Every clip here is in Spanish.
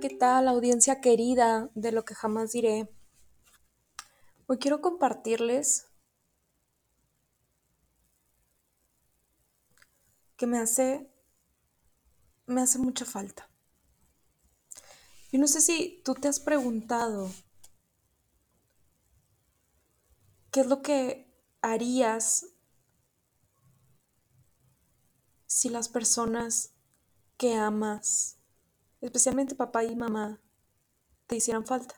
¿Qué tal audiencia querida de lo que jamás diré? Hoy quiero compartirles que me hace me hace mucha falta. Yo no sé si tú te has preguntado qué es lo que harías si las personas que amas, especialmente papá y mamá, te hicieran falta.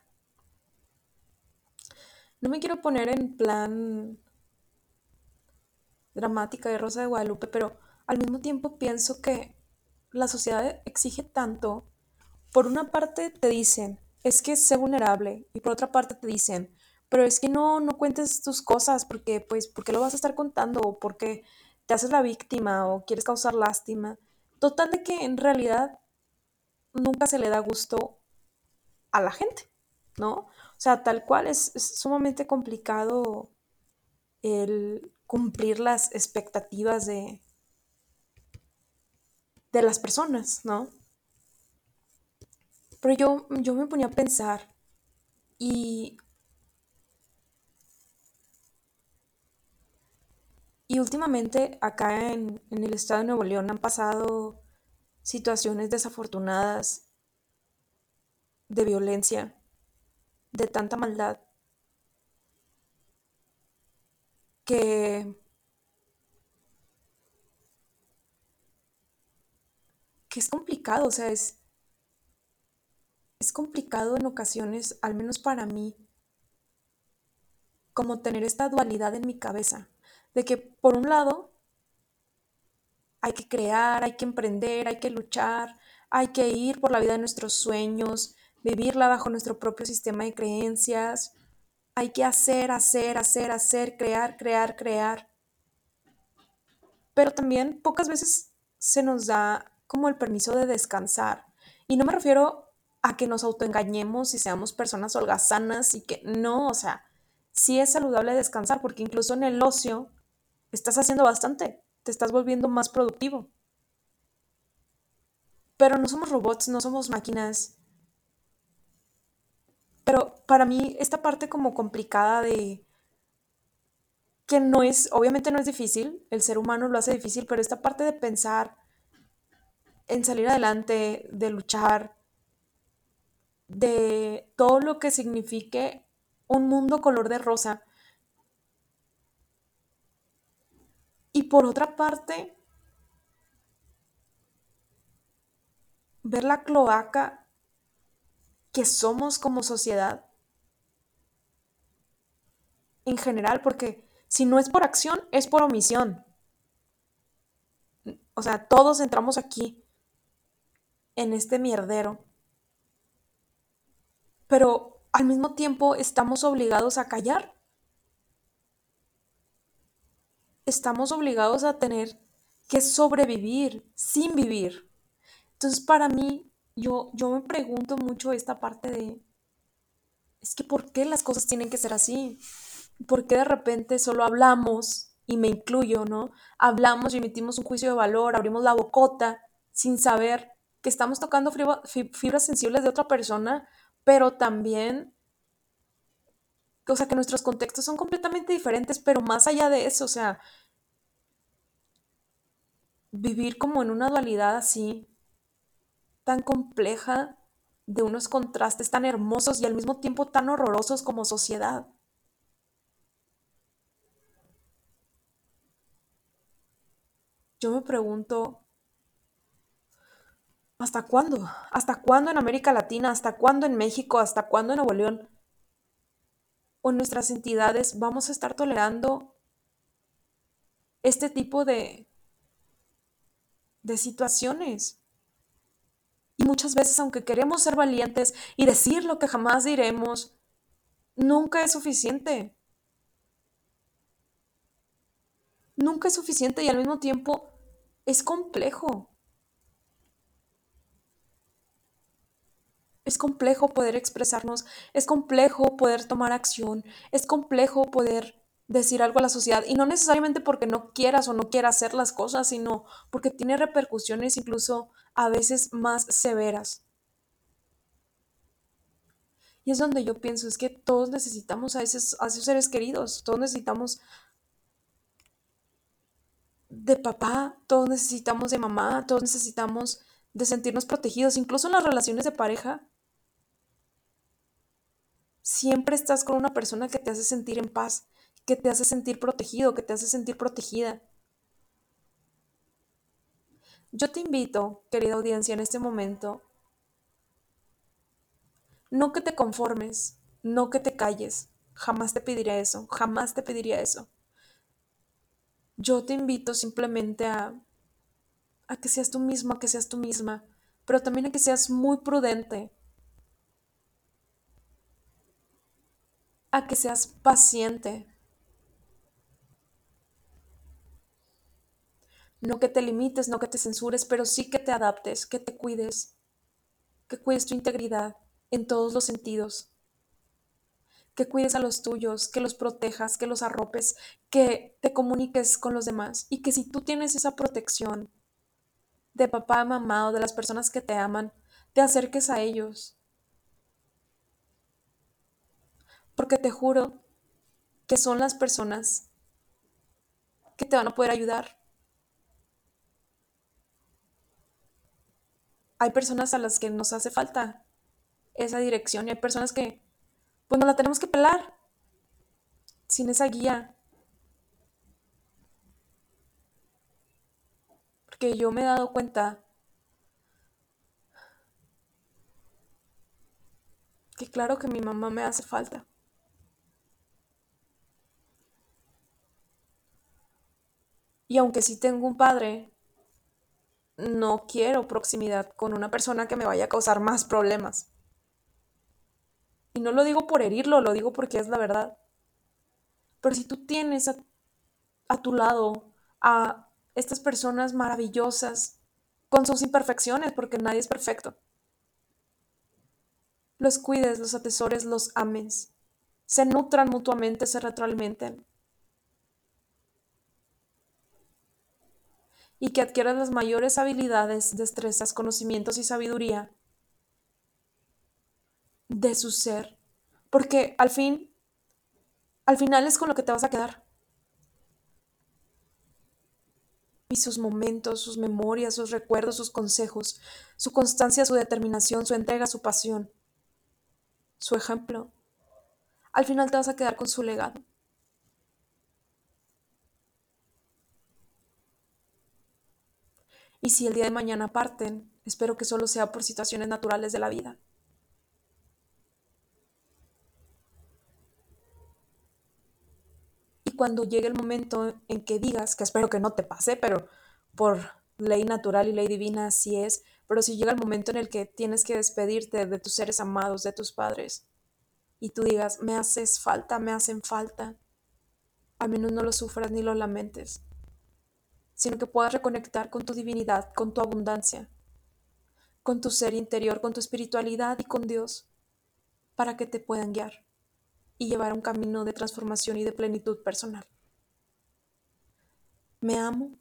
No me quiero poner en plan dramática de Rosa de Guadalupe, pero al mismo tiempo pienso que la sociedad exige tanto. Por una parte te dicen, es que sé vulnerable, y por otra parte te dicen, pero es que no, no cuentes tus cosas porque, pues, porque lo vas a estar contando o porque te haces la víctima o quieres causar lástima. Total de que en realidad nunca se le da gusto a la gente, ¿no? O sea, tal cual es, sumamente complicado el cumplir las expectativas de, de las personas, ¿no? Pero yo, yo me ponía a pensar y... Y últimamente acá en, en el estado de Nuevo León han pasado situaciones desafortunadas de violencia, de tanta maldad, que que es complicado, o sea, es, es complicado en ocasiones, al menos para mí, como tener esta dualidad en mi cabeza, de que por un lado hay que crear, hay que emprender, hay que luchar, hay que ir por la vida de nuestros sueños, vivirla bajo nuestro propio sistema de creencias, hay que hacer, hacer, hacer, hacer, crear, crear, crear. Pero también pocas veces se nos da como el permiso de descansar. Y no me refiero a que nos autoengañemos y seamos personas holgazanas y que no, o sea, sí es saludable descansar porque incluso en el ocio estás haciendo bastante, te estás volviendo más productivo. Pero no somos robots, no somos máquinas. Pero para mí esta parte como complicada de que no es, obviamente no es difícil, el ser humano lo hace difícil, pero esta parte de pensar en salir adelante, de luchar, de todo lo que signifique un mundo color de rosa. Y por otra parte, ver la cloaca que somos como sociedad en general, porque si no es por acción, es por omisión. O sea, todos entramos aquí en este mierdero. Pero al mismo tiempo estamos obligados a callar. Estamos obligados a tener que sobrevivir sin vivir. Entonces para mí, yo, yo me pregunto mucho esta parte de, es que ¿por qué las cosas tienen que ser así? ¿Por qué de repente solo hablamos, y me incluyo, ¿no? Hablamos y emitimos un juicio de valor, abrimos la bocota sin saber que estamos tocando fibras sensibles de otra persona, pero también, o sea, que nuestros contextos son completamente diferentes, pero más allá de eso, o sea, vivir como en una dualidad así, tan compleja, de unos contrastes tan hermosos y al mismo tiempo tan horrorosos como sociedad. Yo me pregunto, ¿hasta cuándo? ¿Hasta cuándo en América Latina? ¿Hasta cuándo en México? ¿Hasta cuándo en Nuevo León? ¿O nuestras entidades vamos a estar tolerando este tipo de, de situaciones? Y muchas veces, aunque queremos ser valientes y decir lo que jamás diremos, nunca es suficiente. Nunca es suficiente y al mismo tiempo es complejo. Es complejo poder expresarnos, es complejo poder tomar acción, es complejo poder decir algo a la sociedad y no necesariamente porque no quieras o no quieras hacer las cosas, sino porque tiene repercusiones incluso a veces más severas. Y es donde yo pienso, es que todos necesitamos a esos, a esos seres queridos, todos necesitamos de papá, todos necesitamos de mamá, todos necesitamos de sentirnos protegidos, incluso en las relaciones de pareja. Siempre estás con una persona que te hace sentir en paz, que te hace sentir protegido, que te hace sentir protegida. Yo te invito, querida audiencia, en este momento, no que te conformes, no que te calles, jamás te pediría eso, jamás te pediría eso. Yo te invito simplemente a, a que seas tú mismo, a que seas tú misma, pero también a que seas muy prudente, a que seas paciente, No que te limites, no que te censures, pero sí que te adaptes, que te cuides, que cuides tu integridad en todos los sentidos, que cuides a los tuyos, que los protejas, que los arropes, que te comuniques con los demás. Y que si tú tienes esa protección de papá, mamá o de las personas que te aman, te acerques a ellos. Porque te juro que son las personas que te van a poder ayudar hay personas a las que nos hace falta esa dirección y hay personas que, pues no la tenemos que pelar sin esa guía. Porque yo me he dado cuenta que claro que mi mamá me hace falta. Y aunque sí tengo un padre no quiero proximidad con una persona que me vaya a causar más problemas. Y no lo digo por herirlo, lo digo porque es la verdad. Pero si tú tienes a, tu lado a estas personas maravillosas, con sus imperfecciones, porque nadie es perfecto, los cuides, los atesores, los ames, se nutran mutuamente, se retroalimenten. Y que adquieras las mayores habilidades, destrezas, conocimientos y sabiduría de su ser. Porque al fin, al final es con lo que te vas a quedar. Y sus momentos, sus memorias, sus recuerdos, sus consejos, su constancia, su determinación, su entrega, su pasión, su ejemplo. Al final te vas a quedar con su legado. Y si el día de mañana parten, espero que solo sea por situaciones naturales de la vida. Y cuando llegue el momento en que digas, que espero que no te pase, pero por ley natural y ley divina así es, pero si llega el momento en el que tienes que despedirte de tus seres amados, de tus padres, y tú digas, me haces falta, me hacen falta, al menos no lo sufras ni lo lamentes sino que puedas reconectar con tu divinidad, con tu abundancia, con tu ser interior, con tu espiritualidad y con Dios, para que te puedan guiar y llevar a un camino de transformación y de plenitud personal. Me amo,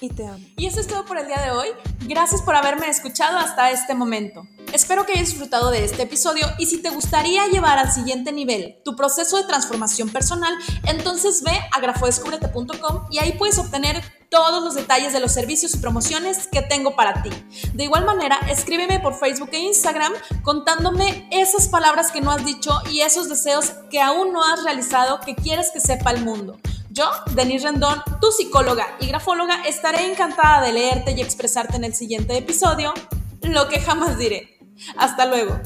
y te amo. Y eso es todo por el día de hoy. Gracias por haberme escuchado hasta este momento. Espero que hayas disfrutado de este episodio y si te gustaría llevar al siguiente nivel tu proceso de transformación personal, entonces ve a grafodescubrete.com y ahí puedes obtener todos los detalles de los servicios y promociones que tengo para ti. De igual manera, escríbeme por Facebook e Instagram contándome esas palabras que no has dicho y esos deseos que aún no has realizado que quieres que sepa el mundo. Yo, Denise Rendón, tu psicóloga y grafóloga, estaré encantada de leerte y expresarte en el siguiente episodio lo que jamás diré. Hasta luego.